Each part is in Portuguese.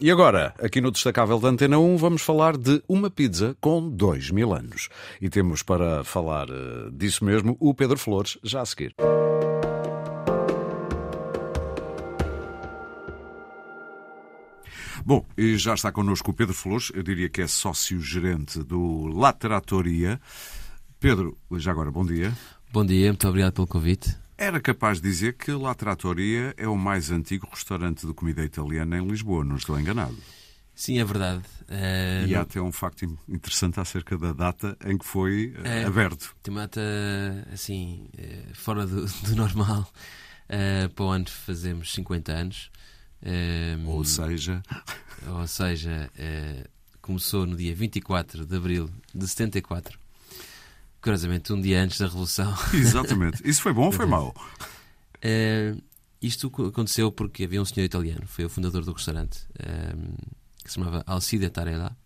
E agora, aqui no Destacável da Antena 1, vamos falar de uma pizza com 2 mil anos. E temos para falar uh, disso mesmo o Pedro Flores, já a seguir. Bom, e já está connosco o Pedro Flores, eu diria que é sócio-gerente do Lateratoria. Pedro, já agora, bom dia. Bom dia, muito obrigado pelo convite. Era capaz de dizer que La Trattoria é o mais antigo restaurante de comida italiana em Lisboa, não estou enganado. Sim, é verdade. Uh, e há até um facto interessante acerca da data em que foi uh, aberto. Tem uma data, assim, uh, fora do, do normal. para o ano fazemos 50 anos. ou seja... Ou seja, começou no dia 24 de abril de 74 curiosamente, um dia antes da Revolução. Exatamente. Isso foi bom ou foi mau? Uh, isto aconteceu porque havia um senhor italiano, foi o fundador do restaurante, uh, que se chamava Alcide Tarella.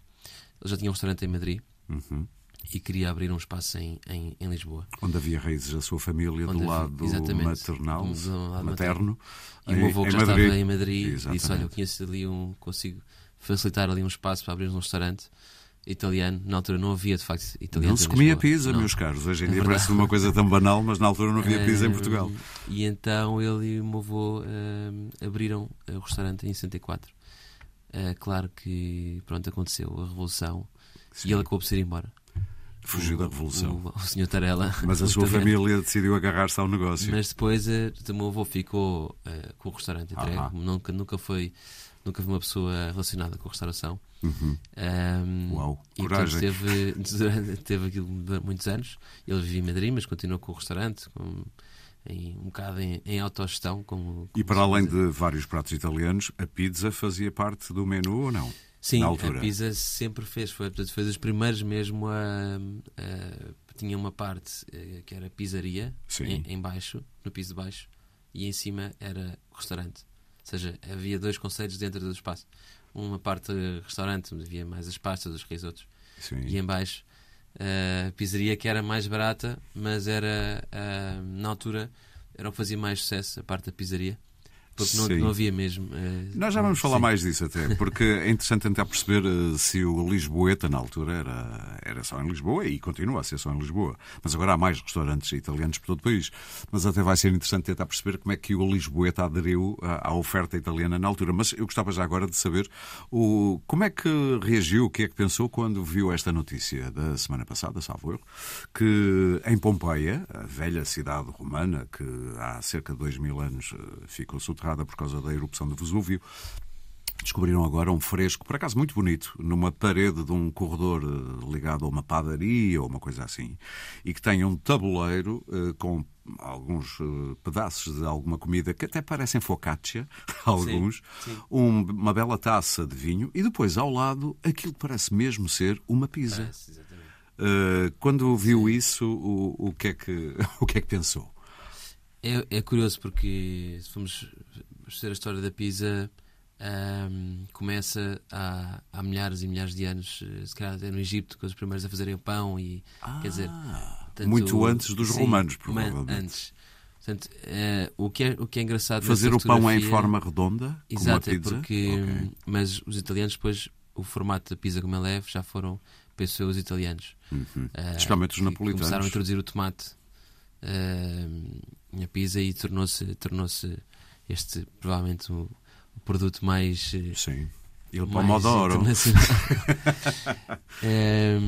Ele já tinha um restaurante em Madrid uhum. e queria abrir um espaço em, em, em, Lisboa. Onde havia raízes da sua família Onde do lado maternal, do lado materno. E o meu avô que já Madrid. estava em Madrid Exatamente. disse: Olha, eu conheço ali um, consigo facilitar ali um espaço para abrir um restaurante italiano. Na altura não havia, de facto, italiano. Não se comia pizza, não. meus caros. Hoje em é dia parece uma coisa tão banal, mas na altura não havia pizza em Portugal. E então ele e o meu avô uh, abriram o restaurante em 64. Uh, claro que, pronto, aconteceu a Revolução Sim. e ele acabou por ser embora. Fugiu o, da Revolução. O, o senhor Tarela. Mas a sua família decidiu agarrar-se ao negócio. Mas depois uh, o meu avô ficou uh, com o restaurante entregue. Nunca, nunca foi nunca vi uma pessoa relacionada com restauração. Uhum. Um, Uau, e, coragem. teve, teve aquilo muitos anos. Ele vivia em Madrid, mas continuou com o restaurante, com, em, um bocado em, em autogestão. Como, como e para além de vários pratos italianos, a pizza fazia parte do menu ou não? Sim, a pizza sempre fez. Foi, portanto, foi dos primeiros mesmo a, a tinha uma parte eh, que era pizzaria em, em, baixo, no piso de baixo, e em cima era restaurante. Ou seja, havia dois conceitos dentro do espaço. Uma parte restaurante, onde havia mais as pastas, os risotos. Sim. E em baixo, a pizzaria que era mais barata, mas era, na altura, era o que fazia mais sucesso, a parte da pizzaria. Porque não, não, havia mesmo. Uh, Nós já vamos falar sim. mais disso até, porque é interessante tentar perceber uh, se o Lisboeta, na altura, era, era só em Lisboa e continua a ser só em Lisboa. Mas agora há mais restaurantes italianos por todo o país. Mas até vai ser interessante tentar perceber como é que o Lisboeta aderiu à, à oferta italiana na altura. Mas eu gostava já agora de saber o, como é que reagiu, o que é que pensou quando viu esta notícia da semana passada, salvo erro, que em Pompeia, a velha cidade romana, que há cerca de dois mil anos ficou soterrada por causa da erupção do Vesúvio. Descobriram agora um fresco, por acaso muito bonito, numa parede de um corredor eh, ligado a uma padaria ou uma coisa assim, e que tem um tabuleiro uh, com alguns uh, pedaços de alguma comida que até parecem focaccia, alguns, sim, sim. Um, uma bela taça de vinho e depois ao lado aquilo parece mesmo ser uma pizza. Parece, uh, quando viu sim. isso, o, o, que é que, o que é que pensou? É, é curioso porque se formos ver a história da pizza um, começa há, há, milhares e milhares de anos, eh, se calhar até no Egito, com os primeiros a fazerem o pão e ah, quer dizer tanto, muito antes dos sim, romanos, provavelmente. Antes. Portanto, uh, o, que é, o que é engraçado fazer o pão em forma redonda, exato, como a pizza. porque okay. mas os italianos depois o formato da pizza como ela é já foram penso os italianos, uhum. uh, especialmente os napolitanos começaram a introduzir o tomate uh, pizza e tornou-se tornou-se este provavelmente o, o produto mais eh, sim. Il pomodoro é,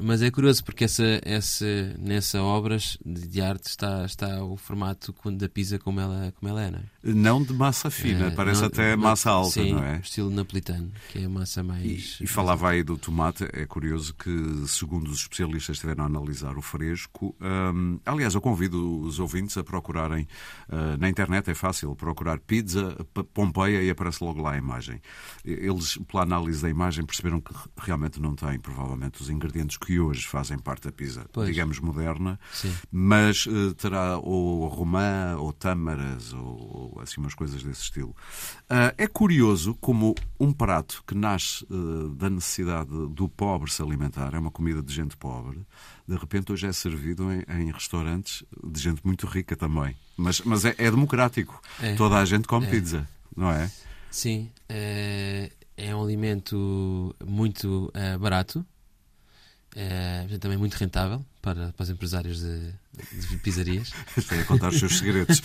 Mas é curioso porque essa, essa, nessa obras de arte está, está o formato da pizza como ela, como ela é, não é? Não de massa fina, é, parece não, até não, massa alta, sim, não é? estilo napolitano, que é a massa mais... E, e falava aí do tomate, é curioso que, segundo os especialistas estiveram a analisar o fresco, hum, aliás, eu convido os ouvintes a procurarem, uh, na internet é fácil, procurar pizza Pompeia e aparece logo lá a imagem. Eles, pela análise da imagem, perceberam que realmente não tem, provavelmente, os ingredientes que hoje fazem parte da pizza, pois. digamos, moderna, Sim. mas uh, terá ou romã, ou tâmaras, ou, ou, assim umas coisas desse estilo. Uh, é curioso como um prato que nasce uh, da necessidade do pobre se alimentar, é uma comida de gente pobre, de repente hoje é servido em, em restaurantes de gente muito rica também. Mas, mas é, é democrático. É. Toda a gente come é. pizza, não é? Sim. É, alimento muito barato, uh, também muito rentável para, para os empresários de, de pizzarias. Estou a contar os seus segredos.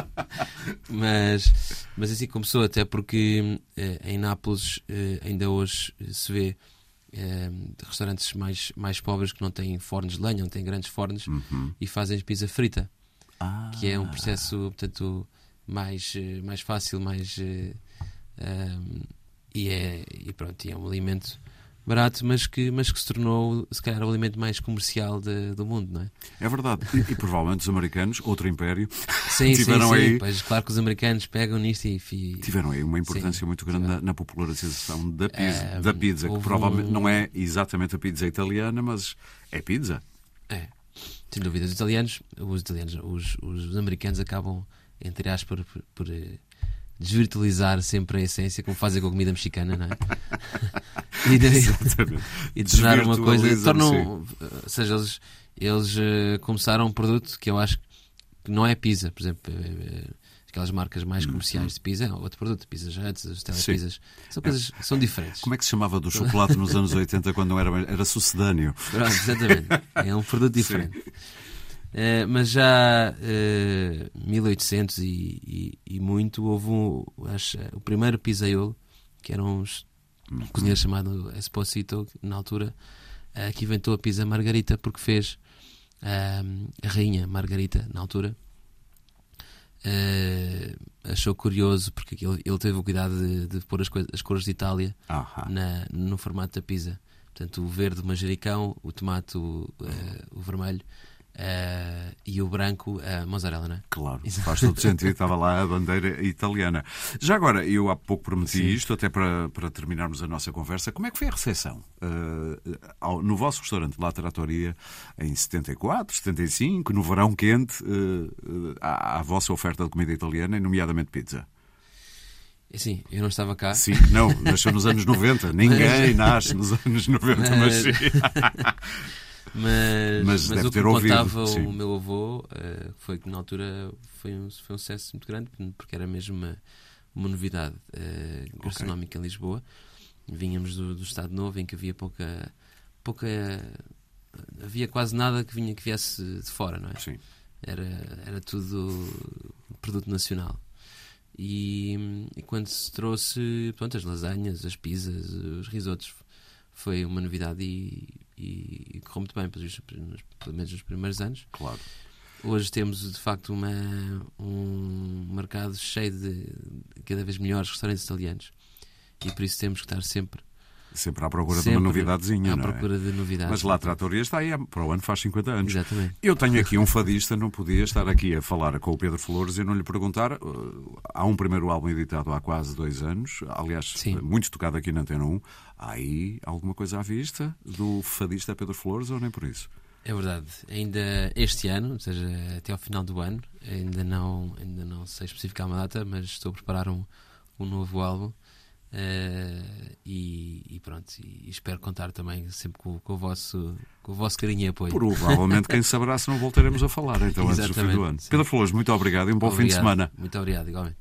mas, mas assim começou, até porque uh, em Nápoles ainda hoje se vê restaurantes mais, mais pobres que não têm fornos de lenha, não têm grandes fornos uhum. e fazem pizza frita, ah. que é um processo, portanto, mais, mais fácil, mais um, e, é, e pronto, é um alimento barato, mas que, mas que se tornou, se calhar, o alimento mais comercial de, do mundo, não é? É verdade. E, e provavelmente os americanos, outro império, sim, tiveram sim, sim. aí. Pois, claro que os americanos pegam nisto e. Tiveram aí uma importância sim, muito grande na, na, popularização da pizza, é, da pizza que provavelmente um... não é exatamente a pizza italiana, mas é pizza. É, sem dúvida. Os italianos, os, italianos os, os americanos acabam, entre aspas, por, por, por desvirtualizar sempre a essência, como fazem com a comida mexicana, não é? e, de, e tornar uma coisa. Tornam, ou seja, eles, eles uh, começaram um produto que eu acho que não é pizza, por exemplo. Uh, aquelas marcas mais comerciais de pizza, outro produto, pizzas Huts, as telepizzas, são coisas são diferentes. Como é que se chamava do chocolate nos anos 80 quando não era era sucedâneo? Pronto, exatamente. É um produto diferente. Uh, mas já uh, 1800 e, e, e, muito houve um, acho, o primeiro pizzaiolo, que era um, um cozinheiro chamado Esposito, na altura, uh, que inventou a pizza margarita porque fez uh, a rainha Margarita, na altura. achou curioso porque ele, ele, teve o cuidado de, de pôr as, as cores de Itália na, no formato da pizza. Portanto, o verde, o manjericão, o tomate, o, o vermelho Uh, e o branco a uh, mozzarella, não é? Claro, faz todo sentido. Estava lá a bandeira italiana. Já agora, eu há pouco prometi Sim. isto, até para, para terminarmos a nossa conversa. Como é que foi a recepção uh, ao, no vosso restaurante La Trattoria em 74, 75, no verão quente, à, à vossa oferta de comida italiana, nomeadamente pizza? É Sim, eu não estava cá. Sim, não, nasceu nos anos 90. Ninguém nasce nos anos 90, mas, mas sim. Mas, mas, mas o que contava ouvido, o meu avô uh, foi que na altura foi um, foi um sucesso muito grande, porque era mesmo uma, uma novidade uh, gastronómica okay. em Lisboa. Vínhamos do, do Estado Novo, em que havia pouca. pouca havia quase nada que vinha que viesse de fora, não é? Sim. Era, era tudo produto nacional. E, e, quando se trouxe pronto, as lasanhas, as pizzas, os risotos, foi uma novidade e, e, e correu muito bem, pelo menos nos primeiros anos. Claro. Hoje temos de facto uma, um mercado cheio de cada vez melhores restaurantes italianos e por isso temos que estar sempre Sempre à procura Sempre de uma novidadezinha. À não é? procura de novidades. Mas lá a Tratoria está aí, para o ano faz 50 anos. Exatamente. Eu tenho aqui um fadista, não podia estar aqui a falar com o Pedro Flores e não lhe perguntar. Uh, há um primeiro álbum editado há quase dois anos, aliás, Sim. muito tocado aqui na Antena 1. Há aí alguma coisa à vista do fadista Pedro Flores ou nem por isso? É verdade. Ainda este ano, ou seja, até ao final do ano, ainda não, ainda não sei especificar uma data, mas estou a preparar um, um novo álbum Uh, e, e, pronto, e espero contar também sempre com, com, o, vosso, com o vosso carinho e apoio. Provavelmente, quem saberá se não voltaremos a falar então antes do fim do ano. Sim. Pedro Flores, muito obrigado e um bom obrigado. fim de semana. Muito obrigado, igualmente.